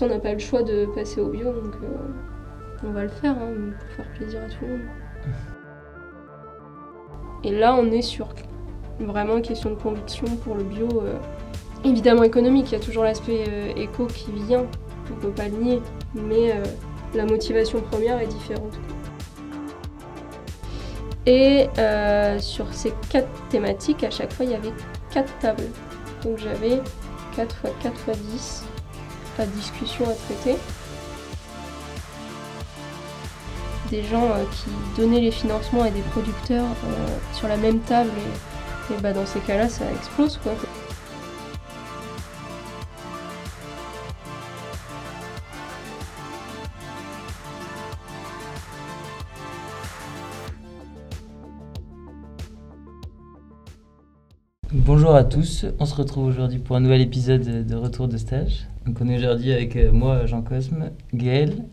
on n'a pas le choix de passer au bio, donc on va le faire hein, pour faire plaisir à tout le monde. Et là, on est sur vraiment une question de conviction pour le bio. évidemment économique, il y a toujours l'aspect éco qui vient, on ne peut pas le nier, mais la motivation première est différente. Et euh, sur ces quatre thématiques, à chaque fois, il y avait quatre tables. Donc j'avais 4 x 4 x 10 à discussion à traiter. Des gens euh, qui donnaient les financements à des producteurs euh, sur la même table et, et bah, dans ces cas-là ça explose quoi. Bonjour à tous, on se retrouve aujourd'hui pour un nouvel épisode de Retour de stage. Donc on est aujourd'hui avec euh, moi, Jean Cosme, Gaël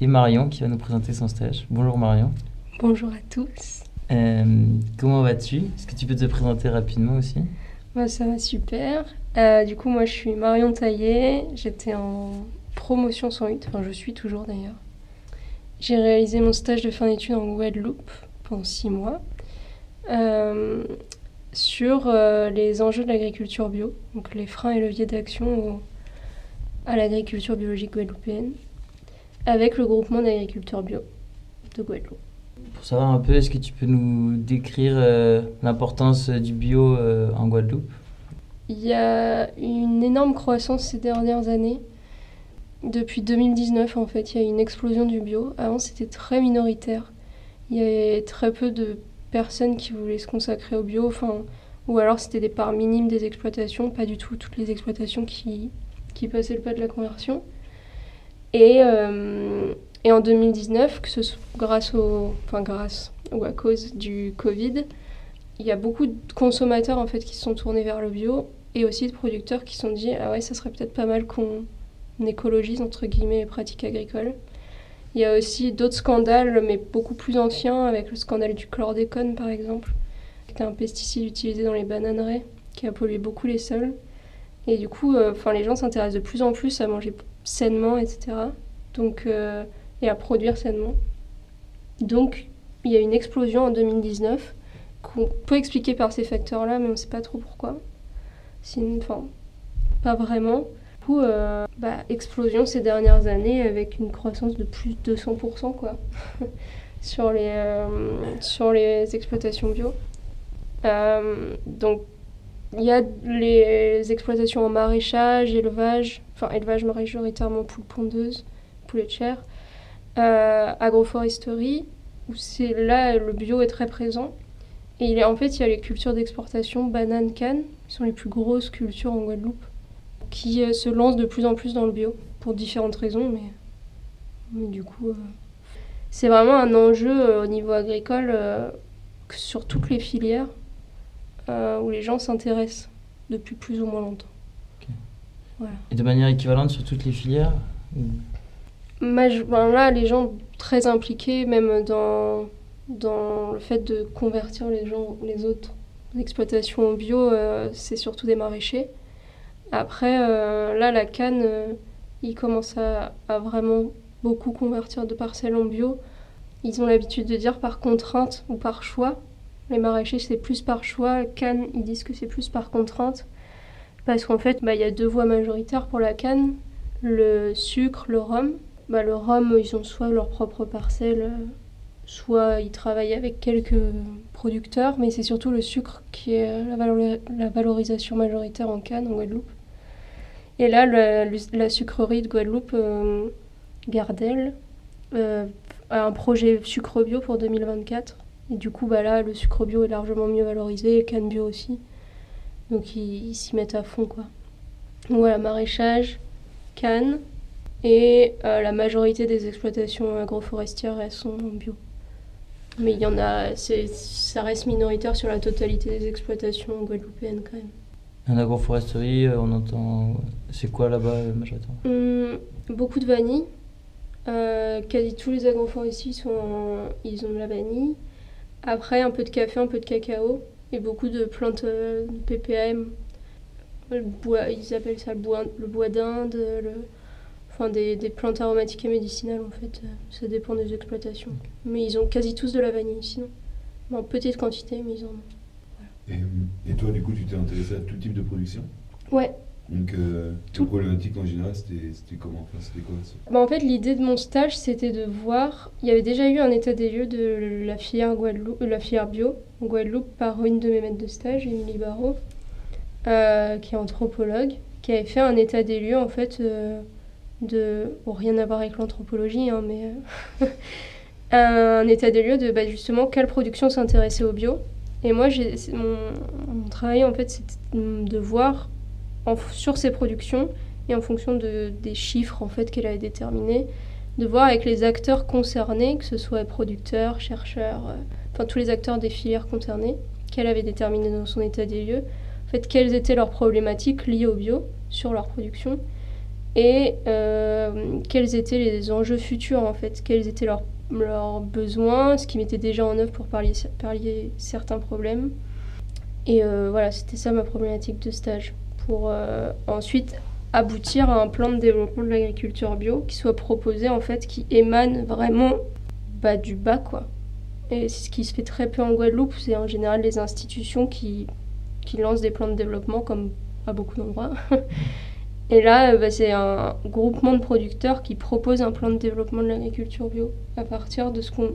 et Marion qui va nous présenter son stage. Bonjour Marion. Bonjour à tous. Euh, comment vas-tu? Est-ce que tu peux te présenter rapidement aussi? Bah, Ça va super. Euh, du coup moi je suis Marion Taillé, j'étais en promotion 108, enfin je suis toujours d'ailleurs. J'ai réalisé mon stage de fin d'études en Guadeloupe pendant six mois sur les enjeux de l'agriculture bio, donc les freins et leviers d'action à l'agriculture biologique guadeloupéenne, avec le groupement d'agriculteurs bio de Guadeloupe. Pour savoir un peu, est-ce que tu peux nous décrire euh, l'importance du bio euh, en Guadeloupe? Il y a une énorme croissance ces dernières années. Depuis 2019, en fait, il y a une explosion du bio. Avant, c'était très minoritaire. Il y avait très peu de personnes qui voulaient se consacrer au bio, enfin, ou alors c'était des parts minimes des exploitations, pas du tout toutes les exploitations qui, qui passaient le pas de la conversion. Et, euh, et en 2019, que ce soit grâce au, enfin grâce ou à cause du Covid, il y a beaucoup de consommateurs en fait qui se sont tournés vers le bio et aussi de producteurs qui se sont dit ah ouais ça serait peut-être pas mal qu'on écologise entre guillemets les pratiques agricoles. Il y a aussi d'autres scandales, mais beaucoup plus anciens, avec le scandale du chlordécone par exemple, qui était un pesticide utilisé dans les bananeraies, qui a pollué beaucoup les sols. Et du coup, euh, enfin les gens s'intéressent de plus en plus à manger sainement, etc. Donc, euh, et à produire sainement. Donc, il y a une explosion en 2019 qu'on peut expliquer par ces facteurs-là, mais on ne sait pas trop pourquoi. Enfin, pas vraiment. Euh, bah, explosion ces dernières années avec une croissance de plus de 200% quoi, sur, les, sur les exploitations bio. Donc, il y a les exploitations en maraîchage, élevage, enfin élevage majoritairement poules pondeuses, poulet de chair, agroforesterie, où c'est là le bio est très présent. Et en fait, il y a les cultures d'exportation, bananes, cannes, qui sont les plus grosses cultures en Guadeloupe qui euh, se lance de plus en plus dans le bio, pour différentes raisons, mais, du coup, euh, c'est vraiment un enjeu euh, au niveau agricole sur toutes les filières où les gens s'intéressent depuis plus ou moins longtemps. Et de manière équivalente sur toutes les filières ben Là, les gens très impliqués, même dans, dans le fait de convertir les, gens, les autres exploitations au bio, c'est surtout des maraîchers. Après, euh, là, la canne, euh, ils commencent à, vraiment beaucoup convertir de parcelles en bio. Ils ont l'habitude de dire par contrainte ou par choix. Les maraîchers, c'est plus par choix. Canne, ils disent que c'est plus par contrainte. Parce qu'en fait, bah, il y a deux voies majoritaires pour la canne le sucre, le rhum. Bah, le rhum, ils ont soit leur propre parcelle, euh, soit ils travaillent avec quelques producteurs, mais c'est surtout le sucre qui est la, valorisation majoritaire en canne en Guadeloupe. Et là, la sucrerie de Guadeloupe, euh, Gardel, euh, a un projet sucre bio pour 2024. Et du coup, bah là, le sucre bio est largement mieux valorisé, et canne bio aussi. Donc ils s'y mettent à fond, quoi. Voilà, maraîchage, canne, et euh, la majorité des exploitations agroforestières, elles sont bio. Mais il y en a, ça reste minoritaire sur la totalité des exploitations guadeloupéennes quand même. En agroforesterie, euh, on entend. C'est quoi là-bas, majoritairement hum, Beaucoup de vanille. Euh, quasi tous les agroforestiers sont ils ont de la vanille. Après, un peu de café, un peu de cacao et beaucoup de plantes de PPM. Le bois, ils appellent ça le bois, le bois d'Inde. Le... enfin des, des plantes aromatiques et médicinales en fait. Euh, Ça dépend des exploitations. Mais ils ont quasi tous de la vanille sinon. En petite quantité, mais ils en ont. Et, et toi, du coup, tu t'es intéressé à tout type de production? Ouais. Donc, euh, Tout. problématiques en général, c'était comment enfin, C'était quoi Bah, en fait, l'idée de mon stage, c'était de voir. Il y avait déjà eu un état des lieux de la filière, euh, bio en Guadeloupe par une de mes maîtres de stage, Émilie Barrault, euh, qui est anthropologue, qui avait fait un état des lieux en fait euh, de. Bon, rien à voir avec l'anthropologie, hein, mais. un état des lieux de bah, justement quelle production s'intéressait au bio. Et moi, mon, mon travail en fait, c'était de voir sur ces productions et en fonction de, des chiffres en fait qu'elle avait déterminés, de voir avec les acteurs concernés, que ce soit producteurs, chercheurs, euh, enfin tous les acteurs des filières concernées, qu'elle avait déterminé dans son état des lieux, en fait quelles étaient leurs problématiques liées au bio sur leur production et euh, quels étaient les enjeux futurs en fait, quels étaient leurs, besoins, ce qui mettait déjà en œuvre pour pallier certains problèmes. Et euh, voilà, c'était ça ma problématique de stage. Pour euh, ensuite aboutir à un plan de développement de l'agriculture bio qui soit proposé en fait, qui émane vraiment bah, du bas quoi. Et ce qui se fait très peu en Guadeloupe, c'est en général les institutions qui, qui lancent des plans de développement comme à beaucoup d'endroits. Et là, euh, bah, c'est un groupement de producteurs qui propose un plan de développement de l'agriculture bio à partir de ce qu'ont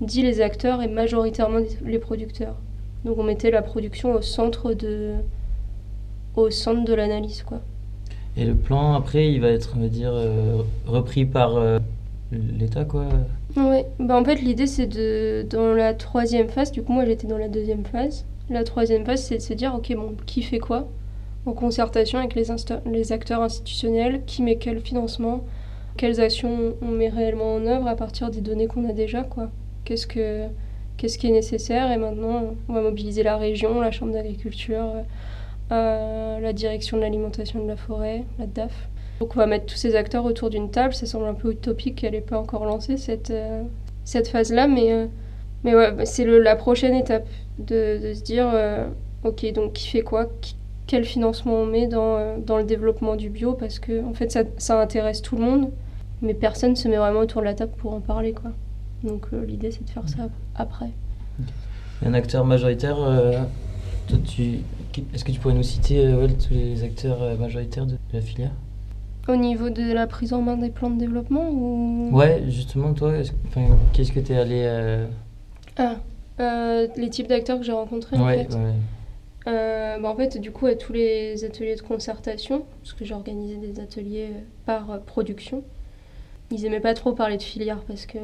dit les acteurs et majoritairement les producteurs. Donc on mettait la production au centre de, au centre de l'analyse quoi. Et le plan, après, il va être, on va dire, euh, repris par euh, l'État, quoi. Ouais, bah en fait l'idée c'est de dans la troisième phase, du coup moi j'étais dans la deuxième phase. La troisième phase c'est de se dire ok bon qui fait quoi en concertation avec les, les acteurs institutionnels, qui met quel financement, quelles actions on met réellement en œuvre à partir des données qu'on a déjà quoi. Qu'est-ce que qu'est-ce qui est nécessaire? Et maintenant on va mobiliser la région, la chambre d'agriculture, euh, la direction de l'alimentation de la forêt, la DAF. Donc on va mettre tous ces acteurs autour d'une table. Ça semble un peu utopique qu'elle n'ait pas encore lancé cette, euh, cette phase-là, mais, euh, mais bah, c'est la prochaine étape de, se dire, euh, ok, donc qui fait quoi? Quel financement on met dans, dans le développement du bio? Parce que en fait, ça, ça intéresse tout le monde, mais personne se met vraiment autour de la table pour en parler, quoi. Donc l'idée, c'est de faire ça après. Un acteur majoritaire, toi, tu... qui- est-ce que tu pourrais nous citer euh, ouais, tous les acteurs euh, majoritaires de la filière? Au niveau de la prise en main des plans de développement ou... Ouais, justement, toi, qu'est-ce que tu es allé. euh, Ah, les types d'acteurs que j'ai rencontrés, en Ouais, fait. ouais. Bah, en fait, du coup, à tous les ateliers de concertation, parce que j'ai organisé des ateliers par production, ils aimaient pas trop parler de filière parce que,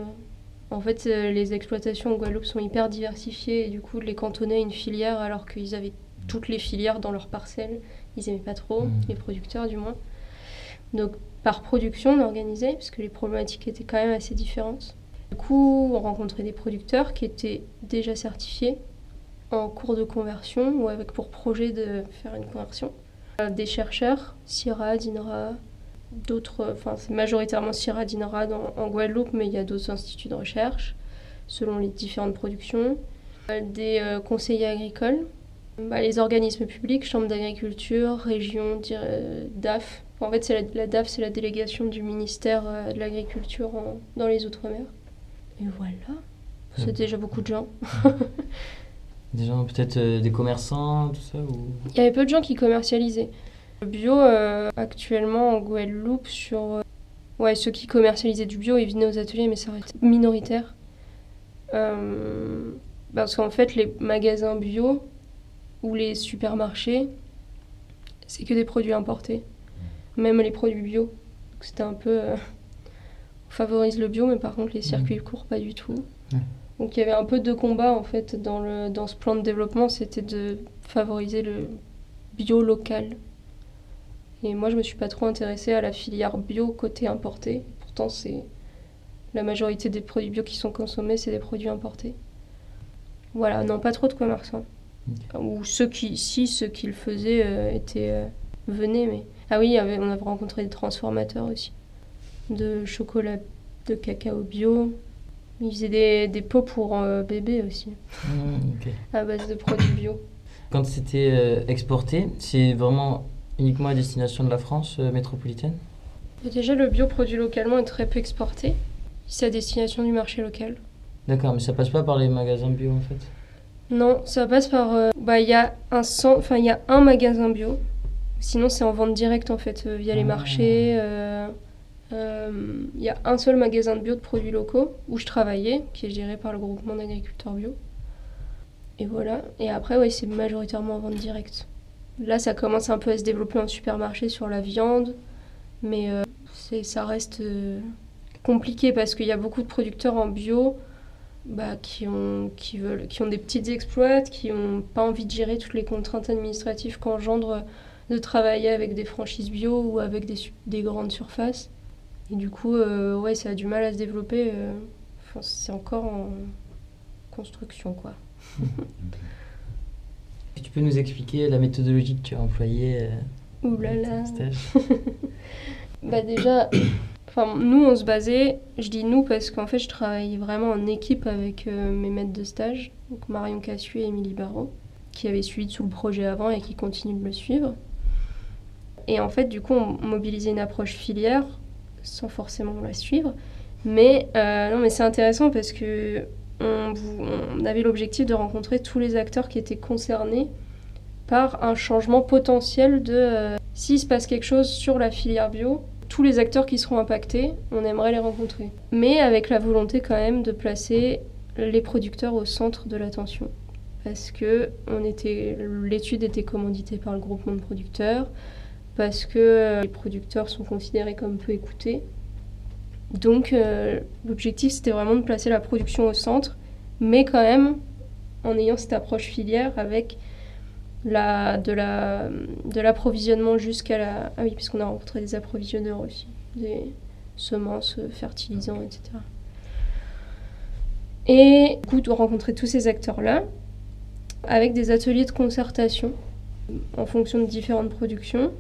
en fait, euh, les exploitations en Guadeloupe sont hyper diversifiées et du coup, les cantonner à une filière alors qu'ils avaient toutes les filières dans leur parcelle, ils aimaient pas trop, Mhm. les producteurs du moins. Donc, par production, on organisait parce que les problématiques étaient quand même assez différentes. Du coup, on rencontrait des producteurs qui étaient déjà certifiés en cours de conversion ou avec pour projet de faire une conversion. Euh, Des chercheurs, CIRA, DINRA, d'autres, enfin c'est majoritairement CIRA, DINRA dans- en Guadeloupe, mais il y a d'autres instituts de recherche selon les différentes productions. Des euh, conseillers agricoles, Bah, les organismes publics, chambre d'agriculture, région, dir- euh, DAF. En fait, c'est la, la DAF, c'est la délégation du ministère euh, de l'Agriculture dans les Outre-mer. Et voilà, c'est Ouais. déjà beaucoup de gens. Des gens, peut-être des commerçants, tout ça ou... Il y avait peu de gens qui commercialisaient. Le bio, euh, actuellement en Guadeloupe, sur. euh, ouais, ceux qui commercialisaient du bio, ils venaient aux ateliers, mais ça restait minoritaire. Euh, parce qu'en fait, les magasins bio ou les supermarchés, c'est que des produits importés. Même les produits bio. C'était un peu. euh, on favorise le bio, mais par contre, les circuits courts, pas du tout. Ouais. Donc il y avait un peu de combat en fait dans, le, dans ce plan de développement, c'était de favoriser le bio local. Et moi je me suis pas trop intéressée à la filière bio côté importé. Pourtant c'est la majorité des produits bio qui sont consommés, c'est des produits importés. Voilà, non pas trop de commerçants. Ou ceux qui, si ceux qui le faisaient euh, étaient euh, venaient, mais ah oui, on avait rencontré des transformateurs aussi, de chocolat, de cacao bio. Ils faisaient des, des pots pour euh, bébés aussi, ok. à base de produits bio. Quand c'était exporté, c'est vraiment uniquement à destination de la France euh, métropolitaine? Déjà, le bio produit localement est très peu exporté. C'est à destination du marché local. D'accord, mais ça passe pas par les magasins bio en fait? Non, ça passe par. euh, bah, il y a un cent- enfin, il y a un magasin bio. Sinon, c'est en vente directe en fait, euh, via les Ah. marchés. Il y a un seul magasin de bio de produits locaux où je travaillais, qui est géré par le groupement d'agriculteurs bio. Et voilà. Et après, oui, c'est majoritairement en vente directe. Là, ça commence un peu à se développer en supermarché sur la viande, mais euh, ça reste euh, compliqué parce qu'il y a beaucoup de producteurs en bio bah, qui, ont, des petites exploites, qui n'ont pas envie de gérer toutes les contraintes administratives qu'engendre de travailler avec des franchises bio ou avec des, grandes surfaces. Et du coup, euh, ouais, ça a du mal à se développer. euh, c'est encore en construction, quoi. Et Tu peux nous expliquer la méthodologie que tu as employée euh, Ouh là là. Bah déjà, enfin, nous, on se basait, je dis nous parce qu'en fait, je travaille vraiment en équipe avec euh, mes maîtres de stage, donc Marion Cassu et Émilie Barrault, qui avaient suivi tout le projet avant et qui continuent de le suivre. Et en fait, du coup, on mobilisait une approche filière sans forcément la suivre. Mais, euh, non, mais c'est intéressant parce que on, avait l'objectif de rencontrer tous les acteurs qui étaient concernés par un changement potentiel de euh, s'il se passe quelque chose sur la filière bio, tous les acteurs qui seront impactés, on aimerait les rencontrer. Mais avec la volonté quand même de placer les producteurs au centre de l'attention. Parce que l'étude était commanditée par le groupement de producteurs, parce que euh, les producteurs sont considérés comme peu écoutés. Donc euh, l'objectif c'était vraiment de placer la production au centre, mais quand même en ayant cette approche filière avec la, de la de l'approvisionnement jusqu'à la ah oui puisqu'on a rencontré des approvisionneurs aussi des semences fertilisants etc et du coup de rencontrer tous ces acteurs là avec des ateliers de concertation en fonction de différentes productions.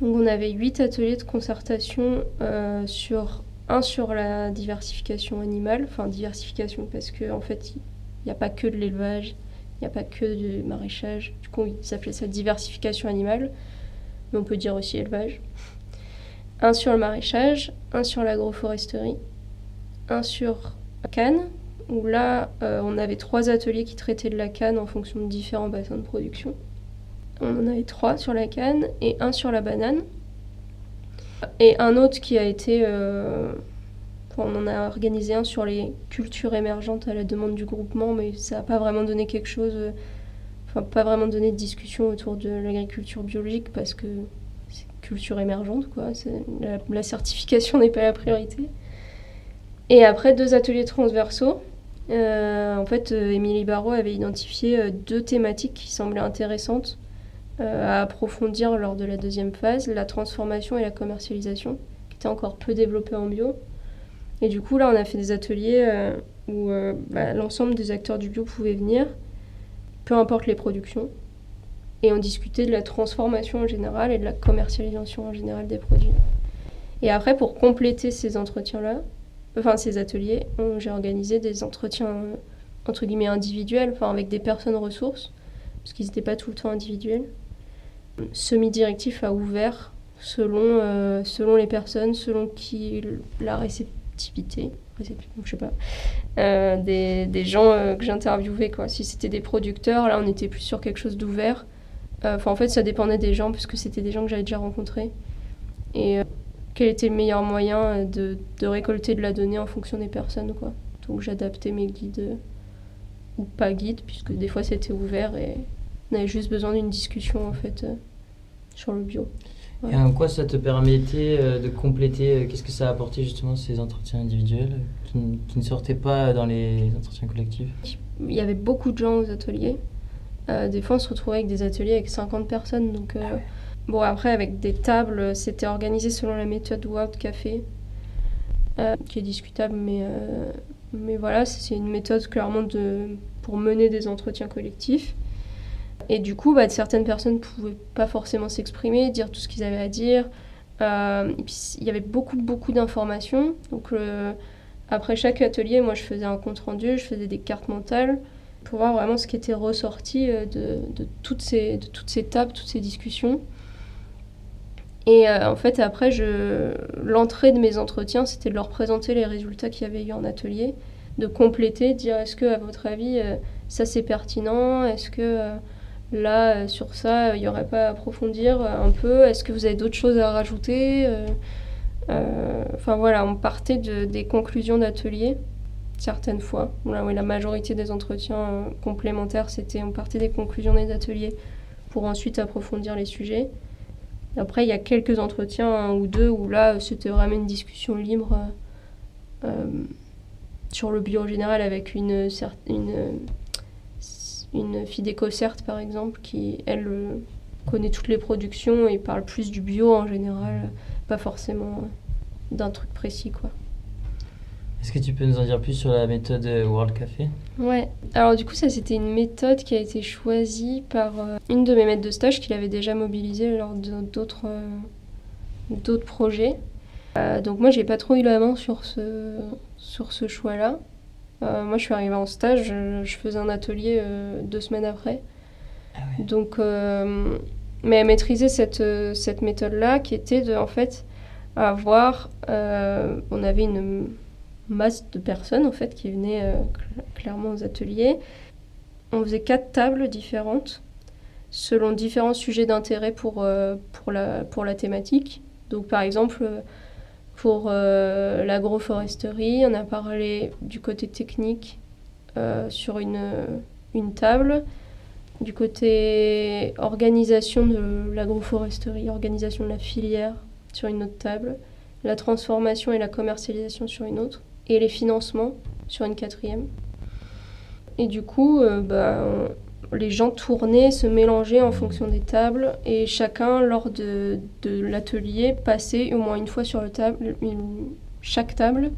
Donc on avait huit ateliers de concertation euh, sur un sur la diversification animale enfin diversification parce que en fait il n'y a pas que de l'élevage il n'y a pas que du maraîchage. Du coup, ils appelaient ça diversification animale, mais on peut dire aussi élevage. Un sur le maraîchage, un sur l'agroforesterie, un sur la canne, où là, euh, on avait trois ateliers qui traitaient de la canne en fonction de différents bassins de production. On en avait trois sur la canne et un sur la banane. Et un autre qui a été... euh, on en a organisé un sur les cultures émergentes à la demande du groupement, mais ça n'a pas vraiment donné quelque chose, euh, enfin pas vraiment donné de discussion autour de l'agriculture biologique parce que c'est culture émergente, quoi. La, certification n'est pas la priorité. Et après, deux ateliers transversaux. Euh, en fait, Émilie Barrault avait identifié deux thématiques qui semblaient intéressantes à approfondir lors de la deuxième phase, la transformation et la commercialisation, qui étaient encore peu développées en bio. Et du coup, là, on a fait des ateliers euh, où euh, bah, l'ensemble des acteurs du bio pouvaient venir, peu importe les productions, et on discutait de la transformation en général et de la commercialisation en général des produits. Et après, pour compléter ces entretiens-là, enfin ces ateliers, j'ai organisé des entretiens euh, entre guillemets individuels, enfin avec des personnes ressources, parce qu'ils n'étaient pas tout le temps individuels. Semi-directif à ouvert selon, euh, selon les personnes, selon qui la réceptivité, je sais pas, euh, des, des gens euh, que j'interviewais. Si c'était des producteurs, là on était plus sur quelque chose d'ouvert. Enfin en fait ça dépendait des gens, puisque c'était des gens que j'avais déjà rencontrés. Et quel était le meilleur moyen de, de récolter de la donnée en fonction des personnes. Quoi. Donc j'adaptais mes guides, ou pas guides, puisque des fois c'était ouvert et on avait juste besoin d'une discussion en fait sur le bio. Et en quoi ça te permettait euh, de compléter euh, Qu'est-ce que ça a apporté justement ces entretiens individuels euh, qui, ne sortaient pas dans les entretiens collectifs? Il y avait beaucoup de gens aux ateliers. Euh, des fois, on se retrouvait avec des ateliers avec 50 personnes. Donc, euh, bon, après, avec des tables, c'était organisé selon la méthode World Café, euh, qui est discutable, mais, mais voilà, c'est une méthode clairement de, pour mener des entretiens collectifs. Et du coup, bah, certaines personnes ne pouvaient pas forcément s'exprimer, dire tout ce qu'ils avaient à dire. Euh, il y avait beaucoup, beaucoup d'informations. Donc, euh, après chaque atelier, moi, je faisais un compte-rendu, je faisais des cartes mentales pour voir vraiment ce qui était ressorti euh, de, toutes, ces, de toutes ces tables, toutes ces discussions. Et en fait, après, l'entrée de mes entretiens, c'était de leur présenter les résultats qu'il y avait eu en atelier, de compléter, de dire est-ce que, à votre avis, ça c'est pertinent? Est-ce que là, euh, sur ça, il n'y aurait pas à approfondir euh, un peu Est-ce que vous avez d'autres choses à rajouter Euh, euh, Enfin voilà, on partait de, des conclusions d'atelier, certaines fois. Oui, la majorité des entretiens euh, complémentaires, c'était on partait des conclusions des ateliers pour ensuite approfondir les sujets. Après, il y a quelques entretiens, un ou deux, où là, c'était vraiment une discussion libre euh, euh, sur le en général avec une, une, euh, une fille d'éco-cert, par exemple, qui, elle, euh, connaît toutes les productions et parle plus du bio en général, pas forcément d'un truc précis, quoi. Est-ce que tu peux nous en dire plus sur la méthode euh, World Café? Ouais, alors du coup, ça c'était une méthode qui a été choisie par euh, une de mes maîtres de stage qui l'avait déjà mobilisée lors d'autres euh, d'autres projets. Euh, donc moi, j'ai pas trop eu la main sur ce, sur ce choix-là. Euh, moi, je suis arrivée en stage, je, je faisais un atelier euh, deux semaines après. Ah ouais. Donc, euh, mais elle maîtrisait cette, cette méthode-là qui était de, en fait, avoir. on avait une masse de personnes, en fait, qui venaient cl- clairement aux ateliers. On faisait quatre tables différentes selon différents sujets d'intérêt pour, euh, pour, la, pour la thématique. Donc, par exemple, pour euh, l'agroforesterie, on a parlé du côté technique euh, sur une, une table. Du côté organisation de l'agroforesterie, organisation de la filière sur une autre table, la transformation et la commercialisation sur une autre, et les financements sur une quatrième. Et du coup, euh, bah, les gens tournaient, se mélangeaient en fonction des tables, et chacun, lors de, de l'atelier, passait au moins une fois sur le table, une- chaque table,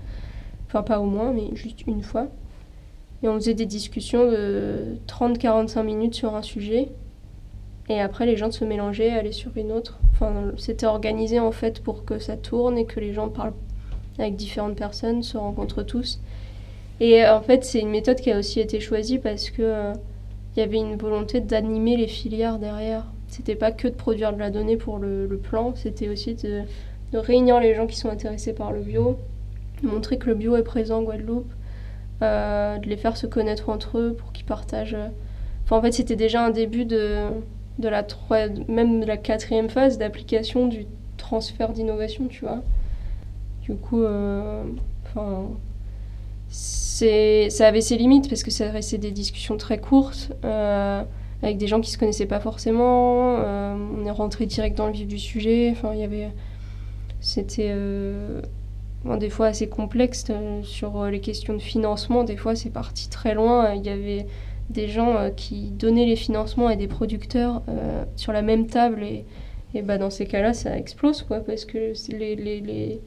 enfin pas au moins, mais juste une fois. Et on faisait des discussions de 30-45 minutes sur un sujet. Et après, les gens se mélangeaient, allaient sur une autre. Enfin, c'était organisé en fait pour que ça tourne et que les gens parlent avec différentes personnes, se rencontrent tous. Et en fait, c'est une méthode qui a aussi été choisie parce que euh, il y avait une volonté d'animer les filières derrière. C'était pas que de produire de la donnée pour le, plan, c'était aussi de, de réunir les gens qui sont intéressés par le bio, montrer que le bio est présent en Guadeloupe, euh, de les faire se connaître entre eux pour qu'ils partagent. euh. En fait, c'était déjà un début de, de la trois, même de la quatrième phase d'application du transfert d'innovation, tu vois. Du coup, euh, enfin, ça avait ses limites parce que ça restait des discussions très courtes euh, avec des gens qui se connaissaient pas forcément. euh, on est rentré direct dans le vif du sujet. Enfin, il y avait, c'était euh, des fois assez complexe sur les questions de financement. Des fois, c'est parti très loin. Il y avait des gens qui donnaient les financements à des producteurs sur la même table et, et bah, dans ces cas-là, ça explose quoi parce que les,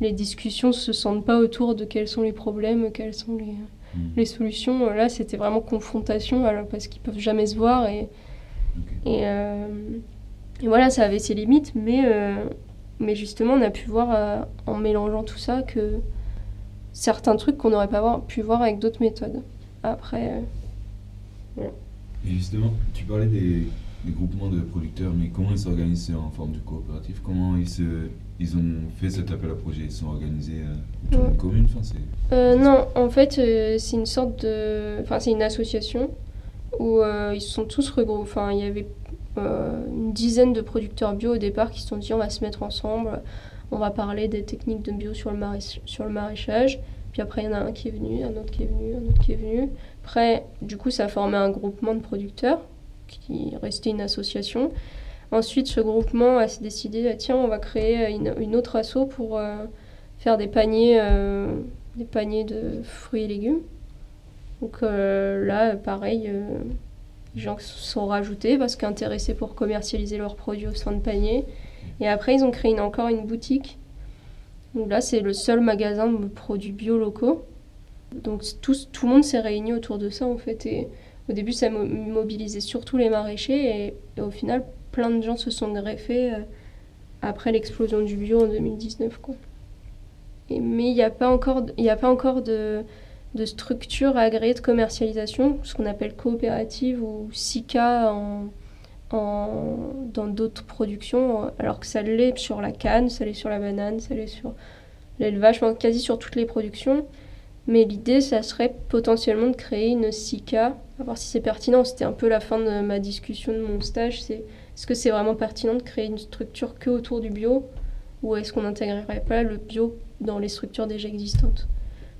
les discussions se sentent pas autour de quels sont les problèmes, quelles sont les, Mm. les solutions. Là, c'était vraiment confrontation alors, parce qu'ils peuvent jamais se voir et, euh, et voilà, ça avait ses limites, mais, euh, mais justement, on a pu voir euh, en mélangeant tout ça que certains trucs qu'on n'aurait pas voir- pu voir avec d'autres méthodes. Après, Et justement, tu parlais des, des groupements de producteurs, mais comment ils s'organisent en forme de coopérative? Comment ils, se, ils ont fait cet appel à projet Ils sont organisés euh, autour Ouais. d'une commune enfin. Euh, non, en fait, euh, c'est une sorte de. Enfin, c'est une association où euh, ils se sont tous regroupés. Enfin, il y avait euh, une dizaine de producteurs bio au départ qui se sont dit on va se mettre ensemble, on va parler des techniques de bio sur le, sur le maraîchage. Puis après, il y en a un qui est venu, un autre qui est venu, un autre qui est venu. Après, du coup, ça a formé un groupement de producteurs qui restait une association. Ensuite, ce groupement a décidé ah, tiens, on va créer une, une autre asso pour euh, faire des paniers. euh, des paniers de fruits et légumes. Donc euh, là, pareil, euh, les gens se sont rajoutés parce qu'intéressés pour commercialiser leurs produits au sein de panier. Et après, ils ont créé encore une boutique. Donc là, c'est le seul magasin de produits bio locaux. Donc tout, tout le monde s'est réuni autour de ça en fait. Et au début, ça mo- mobilisait surtout les maraîchers. Et au final, plein de gens se sont greffés euh, après l'explosion du bio en 2019. Quoi. Mais il n'y a pas encore, y a pas encore de, structure agréée de commercialisation, ce qu'on appelle coopérative ou SICA en, dans d'autres productions, alors que ça l'est sur la canne, ça l'est sur la banane, ça l'est sur l'élevage, quasi sur toutes les productions. Mais l'idée, ça serait potentiellement de créer une SICA, à voir si c'est pertinent. C'était un peu la fin de ma discussion de mon stage. C'est est-ce que c'est vraiment pertinent de créer une structure que autour du bio, ou est-ce qu'on n'intégrerait pas le bio dans les structures déjà existantes?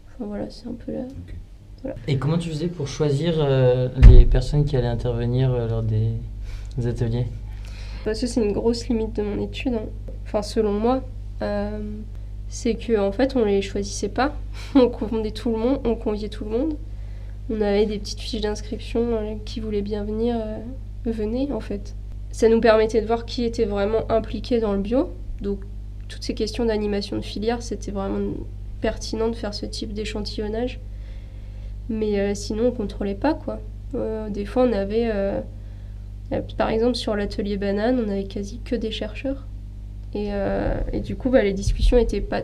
Enfin voilà, c'est un peu là. Et comment tu faisais pour choisir euh, les personnes qui allaient intervenir euh, lors des ateliers? Parce que c'est une grosse limite de mon étude, hein. enfin selon moi. Euh, c'est que en fait on les choisissait pas, on conviait tout le monde, on conviait tout le monde. On avait des petites fiches d'inscription qui voulaient bien venir, euh, venez en fait. Ça nous permettait de voir qui était vraiment impliqué dans le bio. Donc toutes ces questions d'animation de filière, c'était vraiment pertinent de faire ce type d'échantillonnage. Mais sinon on contrôlait pas quoi. des fois on avait euh, par exemple, sur l'atelier banane, on avait quasi que des chercheurs. Et, euh, et du coup, bah, les discussions étaient, pas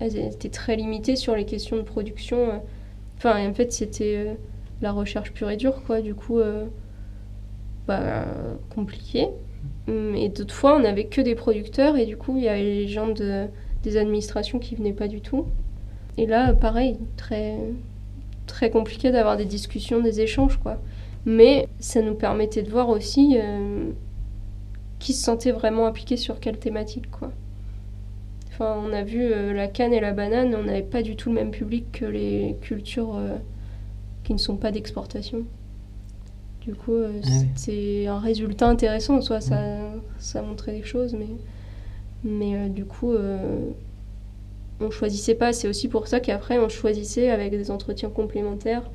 elles étaient très limitées sur les questions de production. Euh. Enfin, en fait, c'était la recherche pure et dure, quoi. Du coup, bah, compliqué. Et d'autres fois, on n'avait que des producteurs, et du coup, il y avait les gens de, des administrations qui venaient pas du tout. Et là, pareil, très, très compliqué d'avoir des discussions, des échanges, quoi. Mais ça nous permettait de voir aussi euh, qui se sentait vraiment impliqué sur quelle thématique, quoi. Enfin, on a vu euh, la canne et la banane, on n'avait pas du tout le même public que les cultures euh, qui ne sont pas d'exportation. Du coup, ah c'est un résultat intéressant en soi, ça, ça montrait des choses, mais, mais du coup, on choisissait pas. C'est aussi pour ça qu'après, on choisissait avec des entretiens complémentaires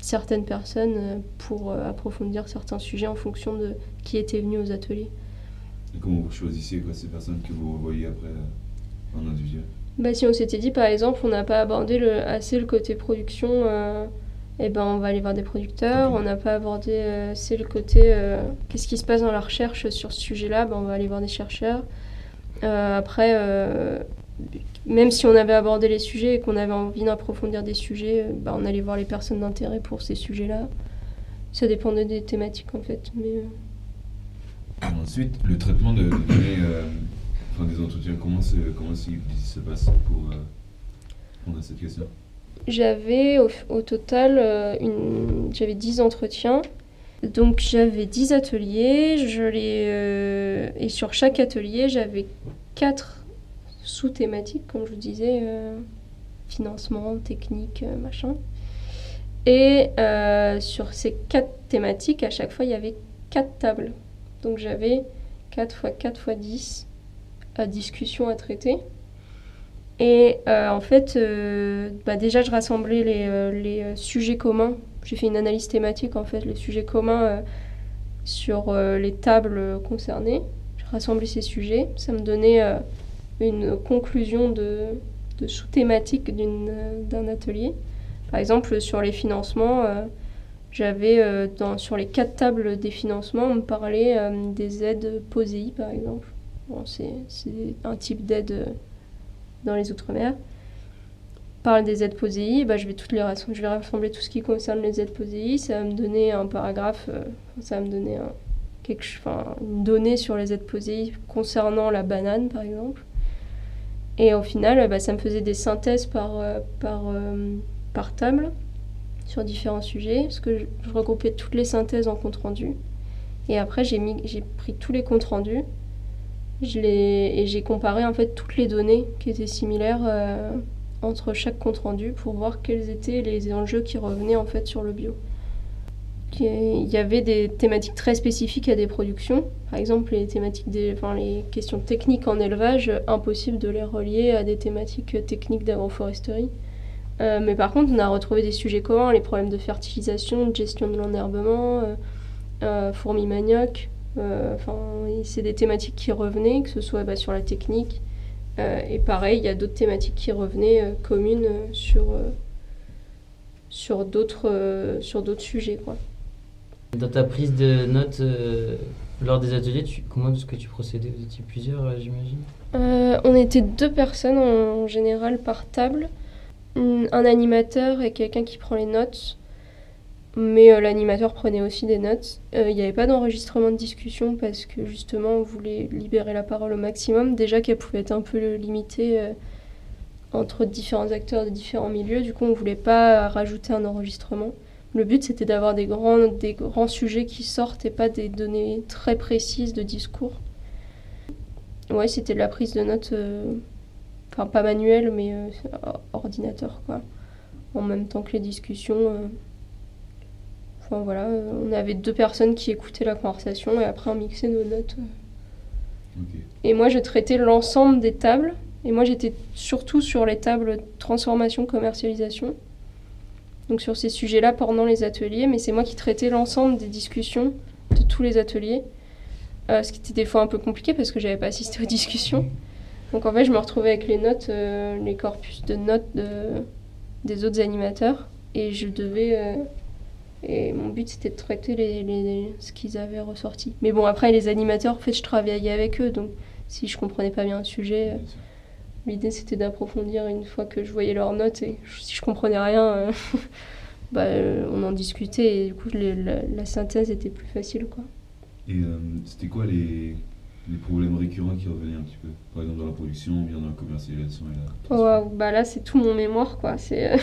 certaines personnes euh, pour euh, approfondir certains sujets en fonction de qui était venu aux ateliers. Et comment vous choisissez quoi, ces personnes que vous revoyez après euh, en individuel? Bah, Si on s'était dit par exemple on n'a pas abordé le, assez le côté production, eh ben, on va aller voir des producteurs. On n'a pas abordé assez le côté qu'est-ce qui se passe dans la recherche sur ce sujet-là, ben, on va aller voir des chercheurs. après, même si on avait abordé les sujets et qu'on avait envie d'approfondir des sujets, euh, bah, on allait voir les personnes d'intérêt pour ces sujets-là. Ça dépendait des thématiques en fait. Mais, euh. Ensuite, le traitement de, données, euh, enfin, des entretiens, comment, comment se passe pour répondre à cette question? J'avais au, total une, j'avais 10 entretiens. Donc j'avais 10 ateliers, je les, et sur chaque atelier j'avais 4 sous-thématiques, comme je vous disais, euh, financement, technique, euh, machin. Et euh, sur ces quatre thématiques, à chaque fois, il y avait quatre tables. Donc j'avais 4 fois 4 fois 10 à discussion à traiter. Et en fait, bah déjà, je rassemblais les, les sujets communs. J'ai fait une analyse thématique, en fait, les sujets communs sur les tables concernées. Je rassemblais ces sujets. Ça me donnait une conclusion de, sous-thématique d'un atelier. Par exemple, sur les financements, euh, j'avais euh, sur les quatre tables des financements, on me parlait euh, des aides POSEI, par exemple. c'est un type d'aide dans les Outre-mer. Parle des aides POSEI, bah, je, vais toutes les rassembler tout ce qui concerne les aides POSEI. Ça va me donner un paragraphe, ça va me donner une donnée sur les aides POSEI concernant la banane, par exemple. Et au final, bah, ça me faisait des synthèses par, euh, par, euh, par table sur différents sujets, parce que je, regroupais toutes les synthèses en compte rendu. Et après, j'ai pris tous les comptes rendus je et j'ai comparé en fait toutes les données qui étaient similaires euh, entre chaque compte rendu pour voir quels étaient les enjeux qui revenaient en fait sur le bio. Il y avait des thématiques très spécifiques à des productions. Par exemple, les thématiques des, enfin, les questions techniques en élevage, impossible de les relier à des thématiques techniques d'agroforesterie. Euh, mais par contre, on a retrouvé des sujets communs, les problèmes de fertilisation, de gestion de l'enherbement, euh, fourmis manioc. Euh, enfin, c'est des thématiques qui revenaient, que ce soit bah, sur la technique. et pareil, il y a d'autres thématiques qui revenaient communes sur, sur d'autres sujets. Quoi. Dans ta prise de notes euh, lors des ateliers, tu, comment est-ce que tu procédais? Vous étiez plusieurs, euh, j'imagine? Euh, On était deux personnes en général par table. Un animateur et quelqu'un qui prend les notes. Mais l'animateur prenait aussi des notes. Il n'y avait pas d'enregistrement de discussion parce que justement on voulait libérer la parole au maximum. Déjà qu'elle pouvait être un peu limitée entre différents acteurs de différents milieux. Du coup, on voulait pas rajouter un enregistrement. Le but, c'était d'avoir des grands, des grands sujets qui sortent et pas des données très précises de discours. Ouais, c'était de la prise de notes, euh, enfin pas manuelle, mais euh, ordinateur, quoi. En même temps que les discussions. Euh. Enfin voilà, on avait deux personnes qui écoutaient la conversation et après on mixait nos notes. Et moi, je traitais l'ensemble des tables. Et moi, j'étais surtout sur les tables transformation, commercialisation donc sur ces sujets-là pendant les ateliers, mais c'est moi qui traitais l'ensemble des discussions de tous les ateliers, euh, ce qui était des fois un peu compliqué parce que j'avais pas assisté aux discussions. Donc en fait, je me retrouvais avec les notes, euh, les corpus de notes de, des autres animateurs, et je devais euh, et mon but c'était de traiter les, les, ce qu'ils avaient ressorti. Mais bon, après les animateurs, en fait, je travaillais avec eux, donc si je comprenais pas bien un sujet. L'idée, c'était d'approfondir une fois que je voyais leurs notes et si je comprenais rien, euh, bah, euh, on en discutait et du coup, la, synthèse était plus facile. Quoi. Et euh, c'était quoi les, les, problèmes récurrents qui revenaient un petit peu? Par exemple, dans la production ou bien dans la commercialisation et la bah Là, c'est tout mon mémoire. Quoi. C'est,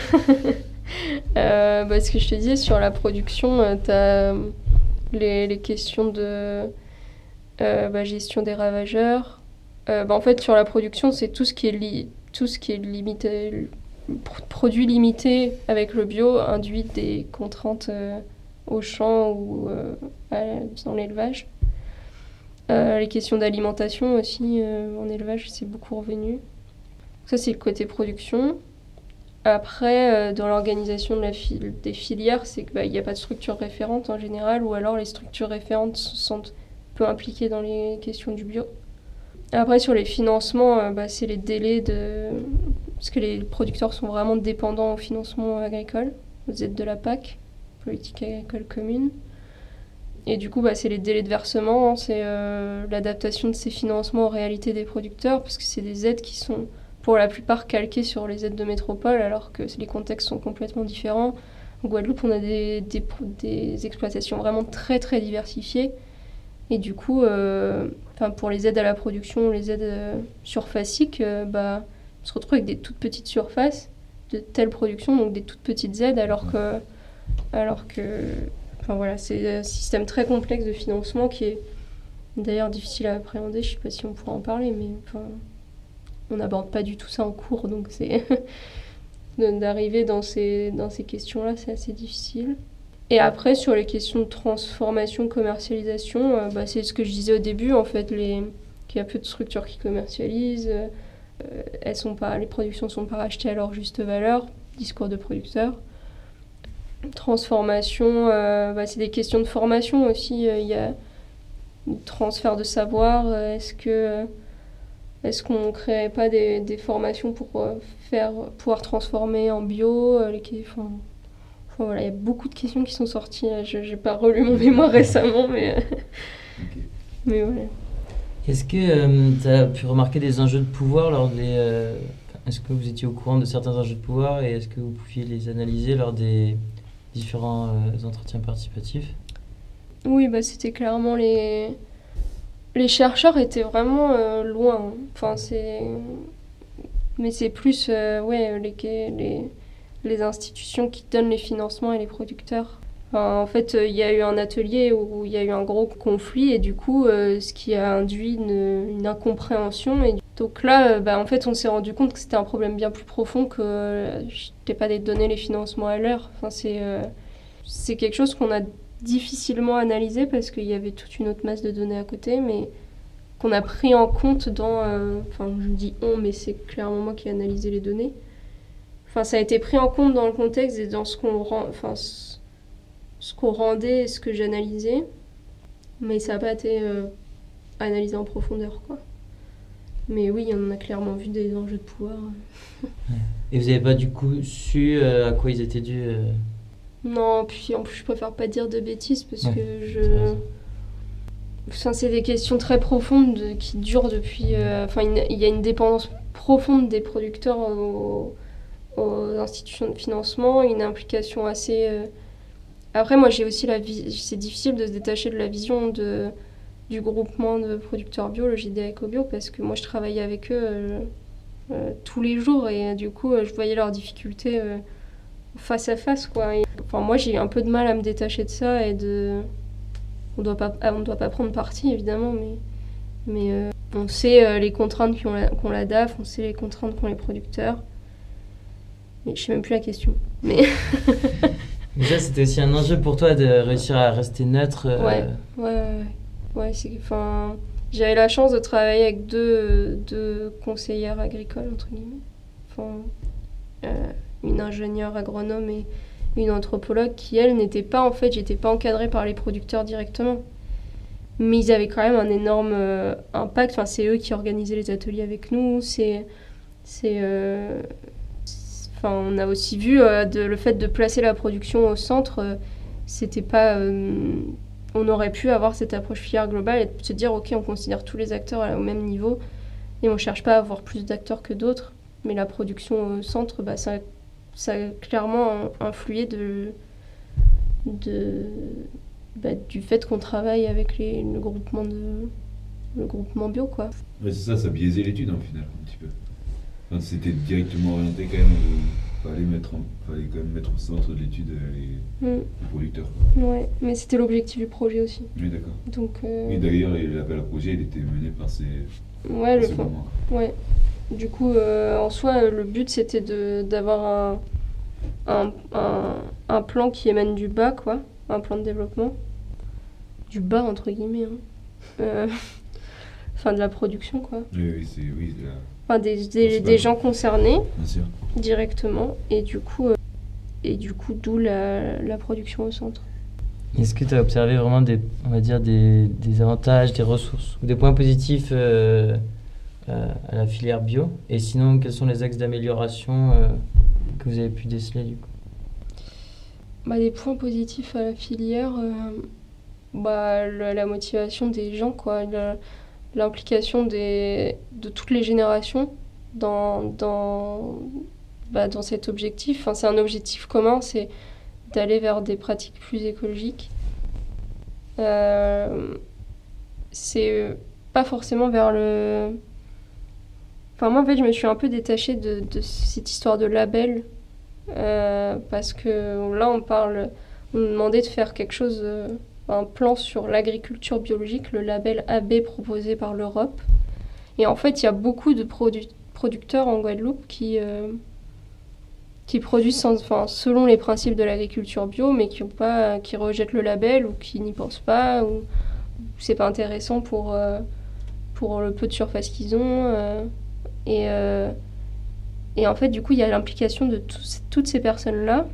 bah, ce que je te disais, sur la production, tu as les, les, questions de bah, gestion des ravageurs euh, bah, en fait, sur la production, c'est tout ce qui est, tout ce qui est produit limité avec le bio induit des contraintes euh, au champ ou euh, dans l'élevage. les questions d'alimentation aussi en élevage, c'est beaucoup revenu. Ça, c'est le côté production. Après, dans l'organisation des filières, c'est qu'il bah, n'y a pas de structure référente en général, ou alors les structures référentes sont peu impliquées dans les questions du bio. Après, sur les financements, euh, bah, c'est les délais de. Parce que les producteurs sont vraiment dépendants au financement agricole, aux aides de la PAC, politique agricole commune. Et du coup, bah, c'est les délais de versement, c'est euh, l'adaptation de ces financements aux réalités des producteurs, parce que c'est des aides qui sont pour la plupart calquées sur les aides de métropole, alors que les contextes sont complètement différents. En Guadeloupe, on a des, des, exploitations vraiment très très diversifiées. Et du coup, euh, pour les aides à la production, les aides euh, surfaciques, euh, bah, on se retrouve avec des toutes petites surfaces de telle production, donc des toutes petites aides, alors que, alors que voilà, c'est un système très complexe de financement qui est d'ailleurs difficile à appréhender. Je ne sais pas si on pourra en parler, mais on n'aborde pas du tout ça en cours, donc c'est d'arriver dans ces, dans ces questions-là, c'est assez difficile. Et après, sur les questions de transformation, commercialisation, euh, bah, c'est ce que je disais au début, en fait, les... qu'il y a peu de structures qui commercialisent, euh, elles sont pas, les productions ne sont pas rachetées à leur juste valeur, discours de producteurs. Transformation, euh, bah, c'est des questions de formation aussi, il y a transfert de savoir, est-ce que est-ce qu'on ne créerait pas des, des formations pour faire, pouvoir transformer en bio les, il y a beaucoup de questions qui sont sorties. Je n'ai pas relu mon mémoire récemment, mais, mais voilà. Est-ce que euh, tu as pu remarquer des enjeux de pouvoir lors des. Euh, est-ce que vous étiez au courant de certains enjeux de pouvoir et est-ce que vous pouviez les analyser lors des différents euh, entretiens participatifs? Oui, bah, c'était clairement les. Les chercheurs étaient vraiment loin. Enfin, c'est. Mais c'est plus. ouais, les, les les institutions qui donnent les financements et les producteurs. en fait, euh, il y a eu un atelier où il y a eu un gros conflit et du coup, euh, ce qui a induit une, incompréhension. Et donc là, euh, bah, en fait, on s'est rendu compte que c'était un problème bien plus profond que je n'étais pas de donner les financements à l'heure. Enfin, c'est c'est quelque chose qu'on a difficilement analysé parce qu'il y avait toute une autre masse de données à côté, mais qu'on a pris en compte dans... enfin, je dis on, mais c'est clairement moi qui ai analysé les données. Enfin, ça a été pris en compte dans le contexte et dans ce qu'on enfin, ce qu'on rendait et ce que j'analysais. Mais ça n'a pas été euh, analysé en profondeur, quoi. Mais oui, on a clairement vu des enjeux de pouvoir. Et vous n'avez pas du coup su euh, à quoi ils étaient dus euh Non, puis en plus je préfère pas dire de bêtises parce que je... Enfin, c'est des questions très profondes qui durent depuis... Enfin, il y a une dépendance profonde des producteurs au, aux institutions de financement, une implication assez, euh, Après, moi, j'ai aussi la vie. C'est difficile de se détacher de la vision de, du groupement de producteurs bio, le JDA EcoBio, parce que moi, je travaillais avec eux euh, euh, tous les jours et euh, du coup, je voyais leurs difficultés face à face, quoi. Et, enfin, moi, j'ai un peu de mal à me détacher de ça et de. On doit pas, on ne doit pas prendre parti, évidemment, mais, mais on sait les contraintes qu'ont la, la, DAF, on sait les contraintes qu'ont les producteurs. Mais je sais même plus la question. Mais. Déjà, c'était aussi un enjeu pour toi de réussir à rester neutre. Euh, ouais, ouais, ouais. ouais c'est, enfin, j'avais la chance de travailler avec deux, deux conseillères agricoles, entre guillemets. Enfin, euh, une ingénieure agronome et une anthropologue qui, elle, n'était pas, en fait, j'étais pas encadrée par les producteurs directement. Mais ils avaient quand même un énorme euh, impact. Enfin, c'est eux qui organisaient les ateliers avec nous. C'est, c'est, Enfin, on a aussi vu euh, le fait de placer la production au centre, euh, c'était pas. Euh, on aurait pu avoir cette approche filière globale et se dire ok, on considère tous les acteurs au même niveau et on cherche pas à avoir plus d'acteurs que d'autres. Mais la production au centre, bah, ça, ça a clairement influé de, de, bah, du fait qu'on travaille avec les, le groupement de le groupement bio quoi. c'est ça, ça biaisait l'étude en final un petit peu. C'était directement orienté quand même. Il fallait, mettre fallait quand même mettre au centre de l'étude les, mm. producteurs. Ouais, mais c'était l'objectif du projet aussi. Oui, d'accord. Donc. Euh... d'ailleurs, l'appel à projet, il était mené par ces. Ouais, le fond. Ouais. Du coup, euh, en soi, le but c'était d'avoir un, un, un, plan qui émane du bas, quoi. Un plan de développement. Du bas, entre guillemets. Hein. Euh, enfin, de la production, quoi. Oui, oui, c'est. Oui, des, des, des gens concernés directement, et du coup, euh, et du coup d'où la, la, production au centre. Est-ce que tu as observé vraiment des, on va dire des, des avantages, des ressources ou des points positifs euh, à la filière bio Et sinon, quels sont les axes d'amélioration que vous avez pu déceler du coup? Bah, Les points positifs à la filière, bah, la, motivation des gens, quoi l'implication de toutes les générations dans, dans, bah, dans cet objectif. Enfin, c'est un objectif commun, c'est d'aller vers des pratiques plus écologiques. Euh, c'est pas forcément vers le... Enfin, moi, en fait, je me suis un peu détachée de, cette histoire de label. Euh, parce que là, on parle... On me demandait de faire quelque chose... Euh, un plan sur l'agriculture biologique, le label AB proposé par l'Europe. Et en fait, il y a beaucoup de producteurs en Guadeloupe qui, euh, qui produisent enfin, selon les principes de l'agriculture bio, mais qui, pas, qui rejettent le label ou qui n'y pensent pas, ou c'est pas intéressant pour, pour le peu de surface qu'ils ont. Euh, et, et en fait, du coup, il y a l'implication de toutes ces personnes-là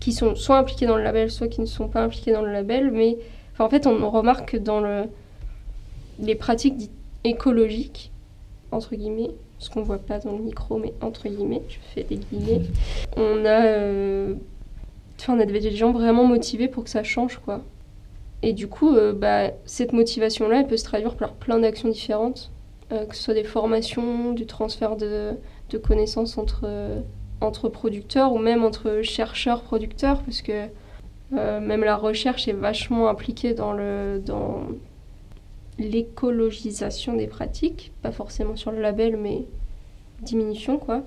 qui sont soit impliqués dans le label, soit qui ne sont pas impliqués dans le label. Mais en fait, on remarque que dans le, les pratiques dites écologiques, entre guillemets, ce qu'on voit pas dans le micro, mais entre guillemets, je fais des guillemets, on a, euh, on a des gens vraiment motivés pour que ça change, quoi. Et du coup, euh, bah, cette motivation-là, elle peut se traduire par plein d'actions différentes, que ce soit des formations, du transfert de, de connaissances entre entre producteurs ou même entre chercheurs-producteurs, parce que euh, même la recherche est vachement impliquée dans le dans l'écologisation des pratiques, pas forcément sur le label, mais diminution quoi.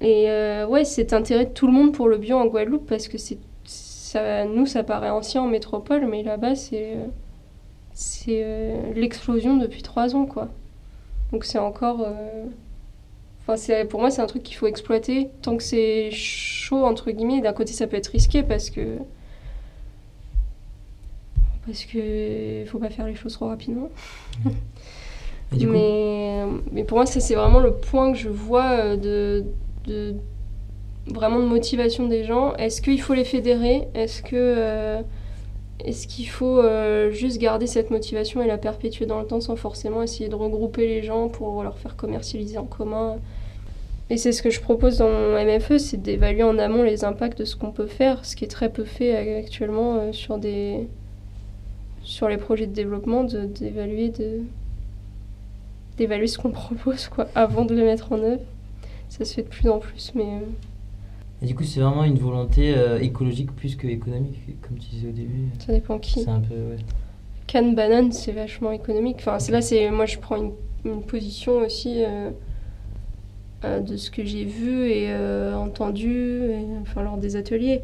Et euh, ouais, c'est intérêt de tout le monde pour le bio en Guadeloupe parce que c'est ça, nous ça paraît ancien en métropole, mais là-bas c'est c'est euh, l'explosion depuis trois ans quoi. Donc c'est encore Enfin, pour moi, c'est un truc qu'il faut exploiter tant que c'est chaud, entre guillemets. D'un côté, ça peut être risqué parce que. Parce que. faut pas faire les choses trop rapidement. mais, mais pour moi, ça, c'est vraiment le point que je vois euh, de, de vraiment de motivation des gens. Est-ce qu'il faut les fédérer? Est-ce que. Euh, est-ce qu'il faut euh, juste garder cette motivation et la perpétuer dans le temps sans forcément essayer de regrouper les gens pour leur faire commercialiser en commun? Et c'est ce que je propose dans mon MFE, c'est d'évaluer en amont les impacts de ce qu'on peut faire, ce qui est très peu fait actuellement euh, sur, des, sur les projets de développement, d'évaluer de, d'évaluer ce qu'on propose quoi, avant de le mettre en œuvre. Ça se fait de plus en plus, mais... Euh, Et du coup, c'est vraiment une volonté euh, écologique plus que économique, comme tu disais au début. Ça dépend qui. C'est un peu. Ouais. Canne banane, c'est vachement économique. Enfin, c'est- là, c'est moi, je prends une, une position aussi euh, euh, de ce que j'ai vu et entendu, et, enfin, lors des ateliers.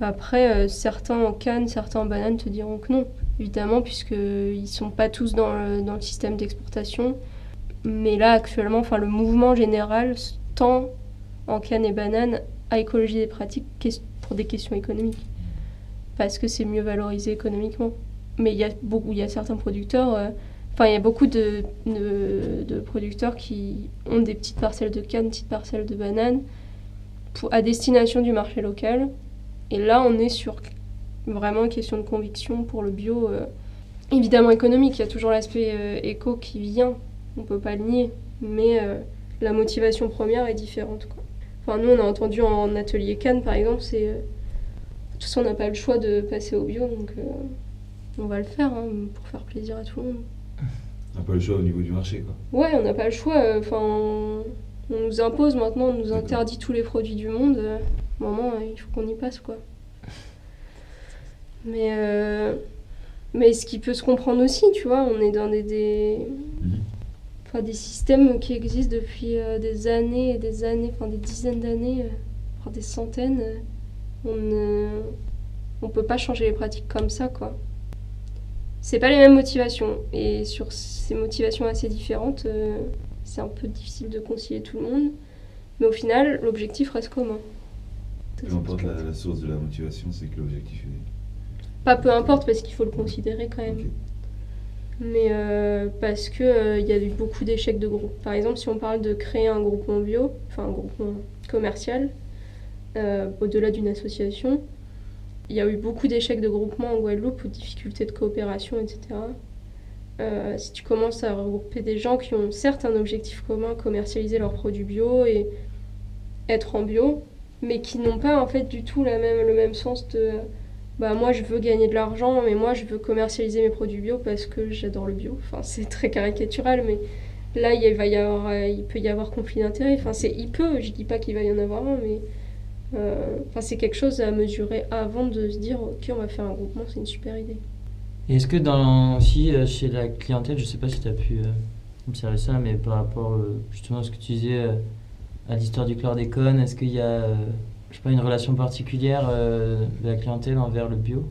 Après, certains en canne, certains en banane te diront que non, évidemment, puisqu'ils sont pas tous dans le, dans le système d'exportation. Mais là, actuellement, enfin, le mouvement général tend en canne et banane à écologie des pratiques ques- pour des questions économiques. Parce que c'est mieux valorisé économiquement. Mais il y a beaucoup, il y a certains producteurs, euh, il y a beaucoup de, de, producteurs qui ont des petites parcelles de canne, petites parcelles de bananes à destination du marché local. Et là, on est sur vraiment une question de conviction pour le bio. euh, évidemment économique, il y a toujours l'aspect euh, éco qui vient, on peut pas le nier, mais la motivation première est différente. Quoi. Enfin, nous, on a entendu en atelier Cannes, par exemple, c'est. euh, de toute façon, on n'a pas le choix de passer au bio, donc euh, on va le faire hein, pour faire plaisir à tout le monde. On n'a pas le choix au niveau du marché, quoi. Ouais, on n'a pas le choix. euh, Enfin, on, on nous impose maintenant, on nous interdit tous les produits du monde. euh, À un moment, euh, il faut qu'on y passe, quoi. Mais, euh, mais ce qui peut se comprendre aussi, tu vois, on est dans des, des, Mhm. Enfin, des systèmes qui existent depuis euh, des années et des années, enfin des dizaines d'années, euh, voire des centaines. euh, on ne on peut pas changer les pratiques comme ça, quoi. C'est pas les mêmes motivations. Et sur ces motivations assez différentes, c'est un peu difficile de concilier tout le monde. Mais au final, l'objectif reste commun. Peu importe la, source de la motivation, c'est que l'objectif est. Pas peu importe, parce qu'il faut le considérer quand même. Mais euh, parce que euh, y a eu beaucoup d'échecs de groupe. Par exemple, si on parle de créer un groupement bio, enfin un groupement commercial, euh, au-delà d'une association, il y a eu beaucoup d'échecs de groupement en Guadeloupe, ou difficultés de coopération, etc. Euh, si tu commences à regrouper des gens qui ont certes un objectif commun, commercialiser leurs produits bio et être en bio, mais qui n'ont pas en fait du tout la même, le même sens de bah moi je veux gagner de l'argent, mais moi je veux commercialiser mes produits bio parce que j'adore le bio. Enfin c'est très caricatural, mais là il va y avoir, euh, il peut y avoir conflit d'intérêts. Enfin c'est il peut, je dis pas qu'il va y en avoir un, mais euh, enfin c'est quelque chose à mesurer avant de se dire ok on va faire un groupement, c'est une super idée. Est-ce que dans, aussi euh, chez la clientèle, je sais pas si tu as pu observer ça, mais par rapport justement à ce que tu disais à l'histoire du chlordécone, est-ce qu'il y a je sais pas, une relation particulière euh, de la clientèle envers le bio?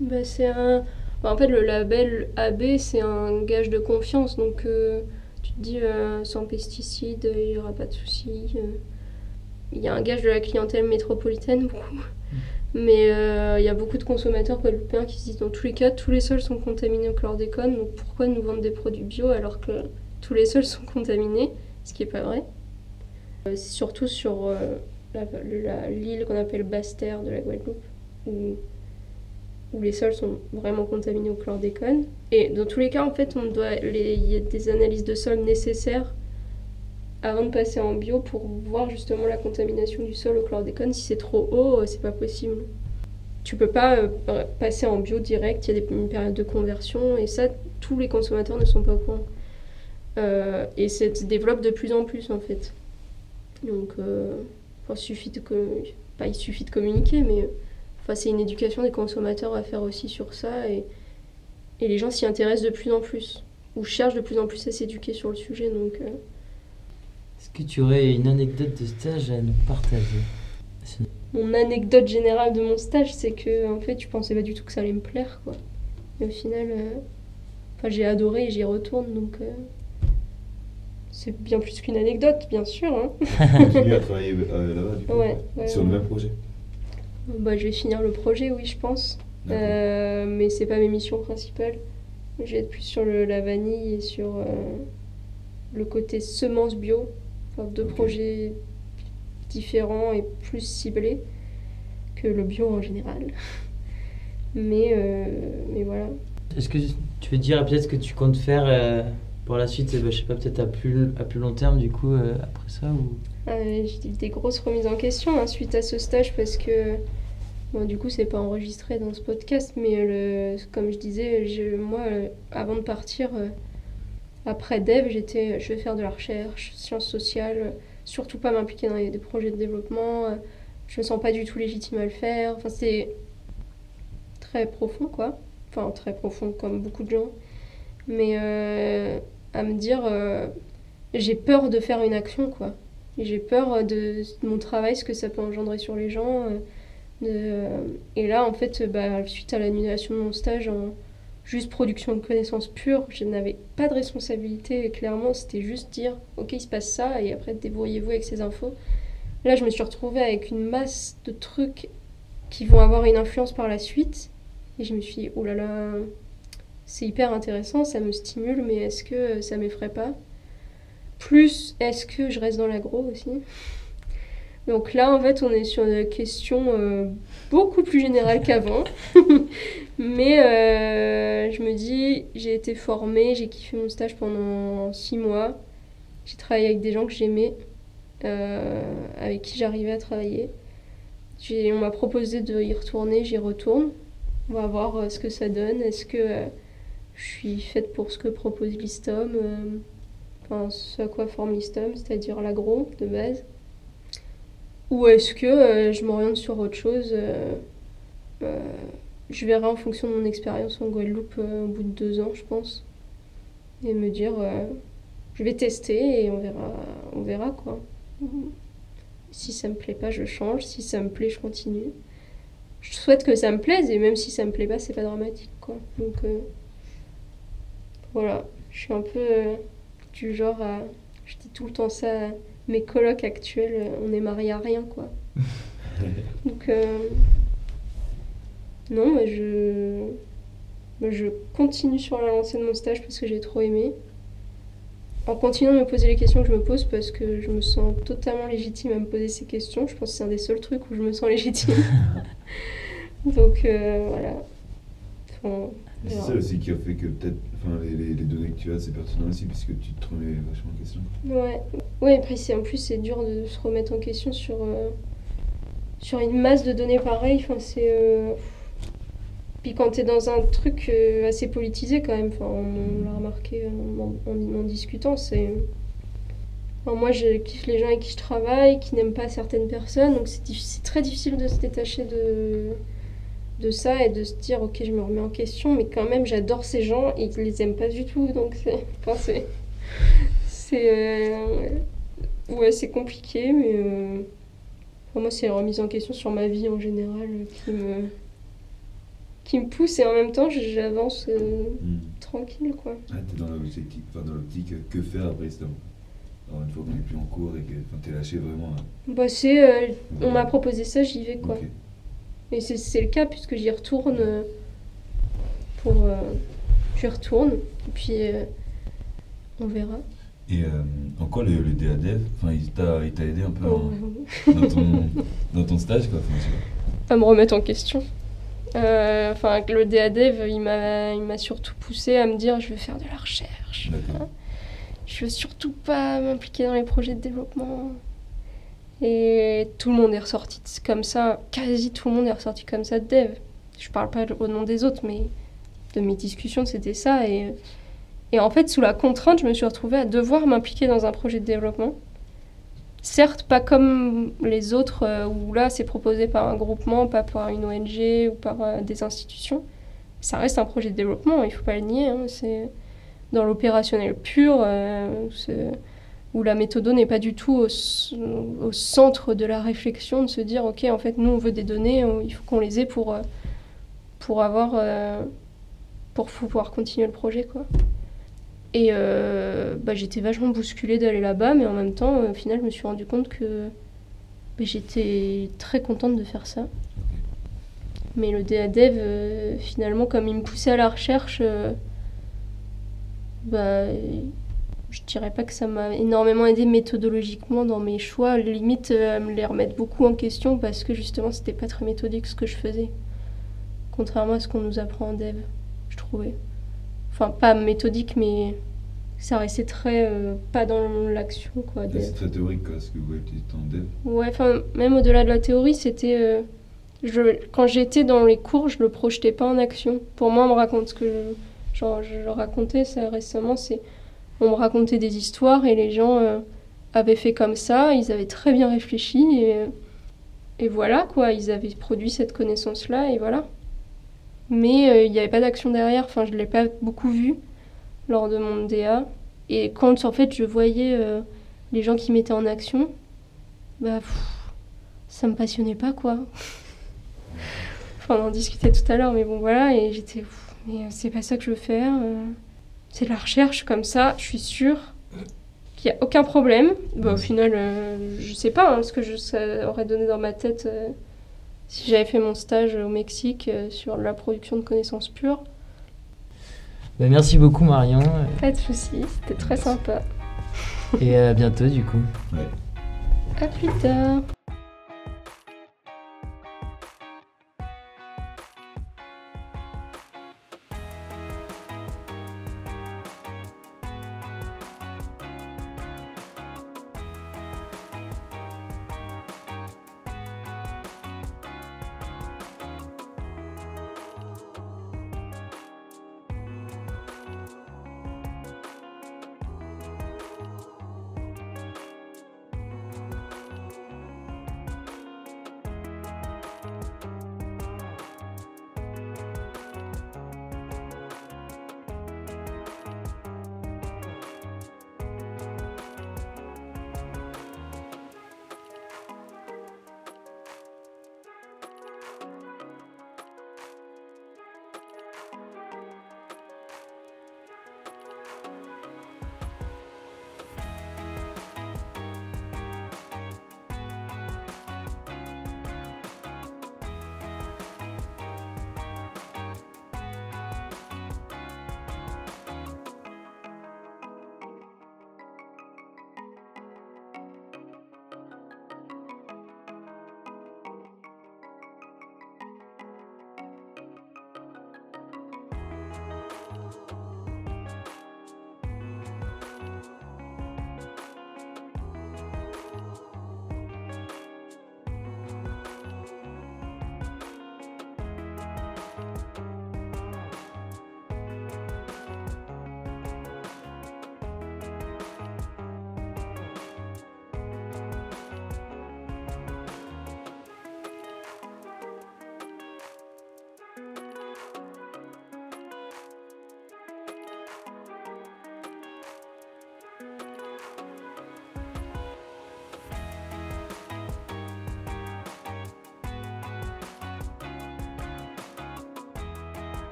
Bah, c'est un... bah, en fait, le label AB, c'est un gage de confiance. Donc, euh, tu te dis, euh, sans pesticides, il n'y aura pas de soucis. euh. Il y a un gage de la clientèle métropolitaine, beaucoup. Mais euh, il y a beaucoup de consommateurs guadeloupéens qui se disent, dans tous les cas, tous les sols sont contaminés au chlordécone. Donc, pourquoi nous vendre des produits bio alors que tous les sols sont contaminés? Ce qui n'est pas vrai. C'est surtout sur l'île qu'on appelle Basse-Terre de la Guadeloupe, où où les sols sont vraiment contaminés au chlordécone. Et dans tous les cas, en fait, il y a des analyses de sol nécessaires avant de passer en bio pour voir justement la contamination du sol au chlordécone. Si c'est trop haut, euh, c'est pas possible. Tu peux pas euh, passer en bio direct, il y a une période de conversion et ça, tous les consommateurs ne sont pas au courant. Euh, et ça se développe de plus en plus en fait. Donc, enfin, suffit de, co- pas il suffit de communiquer, mais Enfin, c'est une éducation des consommateurs à faire aussi sur ça et, et les gens s'y intéressent de plus en plus ou cherchent de plus en plus à s'éduquer sur le sujet. Donc, euh, Est-ce que tu aurais une anecdote de stage à nous partager? Mon anecdote générale de mon stage, c'est que en fait, je pensais pas du tout que ça allait me plaire, quoi. Et au final, euh, enfin, j'ai adoré et j'y retourne, donc euh, c'est bien plus qu'une anecdote, bien sûr. Hein. Continue à travailler euh, là-bas, du coup. Ouais, ouais, Sur ouais. le même projet. Bah, je vais finir le projet, oui, je pense. Euh, mais c'est pas mes missions principales. Je vais être plus sur le- la vanille et sur euh, le côté semences bio. Enfin, deux projets différents et plus ciblés que le bio en général. Mais, euh, mais voilà. Est-ce que tu veux dire peut-être ce que tu comptes faire euh, pour la suite, bah, je sais pas, peut-être à plus, à plus long terme du coup, euh, après ça ou... Euh, J'ai des grosses remises en question hein, suite à ce stage parce que bon, du coup c'est pas enregistré dans ce podcast mais euh, le, comme je disais je, moi avant de partir après Dev j'étais je vais faire de la recherche sciences sociales surtout pas m'impliquer dans des projets de développement je me sens pas du tout légitime à le faire. Enfin, c'est très profond, quoi. Enfin, très profond, comme beaucoup de gens. Mais euh, à me dire, euh, j'ai peur de faire une action, quoi. J'ai peur de, mon travail, ce que ça peut engendrer sur les gens. euh, et là, en fait, bah, suite à l'annulation de mon stage en juste production de connaissances pures, je n'avais pas de responsabilité, clairement. C'était juste dire, ok, il se passe ça, et après, débrouillez-vous avec ces infos. Là, je me suis retrouvée avec une masse de trucs qui vont avoir une influence par la suite. Et je me suis dit, oh là là, c'est hyper intéressant, ça me stimule, mais est-ce que ça m'effraie pas? Plus, est-ce que je reste dans l'agro aussi? Donc là, en fait, on est sur des questions euh, beaucoup plus générales qu'avant. mais euh, je me dis, j'ai été formée, j'ai kiffé mon stage pendant six mois. J'ai travaillé avec des gens que j'aimais, euh, avec qui j'arrivais à travailler. On m'a proposé de y retourner, j'y retourne. On va voir euh, ce que ça donne. Est-ce que euh, je suis faite pour ce que propose l'ISTOM euh, Enfin, ce à quoi forme l'ISTOM, c'est-à-dire l'agro de base. Ou est-ce que euh, je m'oriente sur autre chose euh, Je verrai en fonction de mon expérience en Guadeloupe au bout de deux ans, je pense. Et me dire, je vais tester et on verra, on verra quoi. Si ça me plaît pas, je change. Si ça me plaît, je continue. Je souhaite que ça me plaise et même si ça me plaît pas, c'est pas dramatique quoi. Donc voilà, je suis un peu euh, du genre à. Je dis tout le temps ça à mes colocs actuels, euh, on est mariés à rien quoi. Donc euh, non, mais je. mais je continue sur la lancée de mon stage parce que j'ai trop aimé. En continuant de me poser les questions que je me pose parce que je me sens totalement légitime à me poser ces questions. Je pense que c'est un des seuls trucs où je me sens légitime. Donc euh, voilà. Enfin, C'est ça aussi qui a fait que peut-être enfin, les, les, données que tu as, c'est pertinent aussi, puisque tu te remets vachement en question. Ouais, ouais après, en plus, c'est dur de se remettre en question sur, euh, sur une masse de données pareilles. Enfin, c'est. euh, Puis quand t'es dans un truc euh, assez politisé, quand même, enfin, on, l'a remarqué en, en- discutant, c'est. Enfin, moi, je kiffe les gens avec qui je travaille, qui n'aiment pas certaines personnes, donc c'est, diffi- très difficile de se détacher de, de ça et de se dire, ok, je me remets en question, mais quand même, j'adore ces gens et ils les aiment pas du tout, donc c'est. Enfin, c'est. C'est. euh, Ouais, c'est compliqué, mais. euh, pour moi, c'est la remise en question sur ma vie en général euh, qui me. qui me pousse et en même temps, j'avance euh, Hmm. tranquille, quoi. Ah, t'es dans l'objectif, enfin dans l'optique, euh, que faire après Alors une fois qu'on n'est plus en cours et que t'es lâché vraiment. hein. Bah, c'est. euh, on m'a proposé ça, j'y vais, quoi. Et c'est- le cas puisque j'y retourne euh, pour. euh, j'y retourne, et puis. euh, on verra. Et en quoi le, le enfin il t'a aidé un peu Oh, dans, ton, dans ton stage quoi. À me remettre en question. Enfin, le DADEV, il m'a surtout poussé à me dire je veux faire de la recherche. Je veux surtout pas m'impliquer dans les projets de développement. Et tout le monde est ressorti comme ça, quasi tout le monde est ressorti comme ça de dev. Je parle pas au nom des autres, mais de mes discussions, c'était ça. Et, en fait, sous la contrainte, je me suis retrouvée à devoir m'impliquer dans un projet de développement. Certes, pas comme les autres, euh, où là, c'est proposé par un groupement, pas par une ONG ou par euh, des institutions. Ça reste un projet de développement, il faut pas le nier. hein, c'est dans l'opérationnel pur, euh, où la méthode n'est pas du tout au, centre de la réflexion, de se dire, ok, en fait, nous, on veut des données, on- il faut qu'on les ait pour, euh, avoir... euh, pour pouvoir continuer le projet, quoi. Et euh, bah, j'étais vachement bousculée d'aller là-bas, mais en même temps, au final, je me suis rendu compte que bah, j'étais très contente de faire ça. Mais le DADEV, finalement, comme il me poussait à la recherche, bah, je dirais pas que ça m'a énormément aidé méthodologiquement dans mes choix, limite euh, me les remettre beaucoup en question parce que justement, c'était pas très méthodique ce que je faisais. Contrairement à ce qu'on nous apprend en dev, je trouvais. Enfin, pas méthodique, mais ça restait très euh, pas dans l'action, quoi. Dev. C'est très théorique quoi, ce que vous peut-être en dev. Ouais, enfin, même au-delà de la théorie, c'était. euh, je, quand j'étais dans les cours, je le projetais pas en action. Pour moi, on me raconte ce que je, genre, je le racontais ça récemment, c'est. On me racontait des histoires et les gens euh, avaient fait comme ça, ils avaient très bien réfléchi et, et voilà, quoi, ils avaient produit cette connaissance-là, et voilà. Mais euh, il n'y avait pas d'action derrière, enfin, je ne l'ai pas beaucoup vu lors de mon DA. Et quand, en fait, je voyais euh, les gens qui mettaient en action, bah, ça me passionnait pas, quoi. enfin, on en discutait tout à l'heure, mais bon, voilà, et j'étais, mais euh, c'est pas ça que je veux faire. euh. C'est de la recherche, comme ça, je suis sûre qu'il n'y a aucun problème. Bah, au final, euh, je sais pas hein, ce que je, ça aurait donné dans ma tête euh, si j'avais fait mon stage au Mexique euh, sur la production de connaissances pures. Bah, merci beaucoup Marion Pas de soucis, c'était très sympa. et à bientôt du coup. Ouais. À plus tard.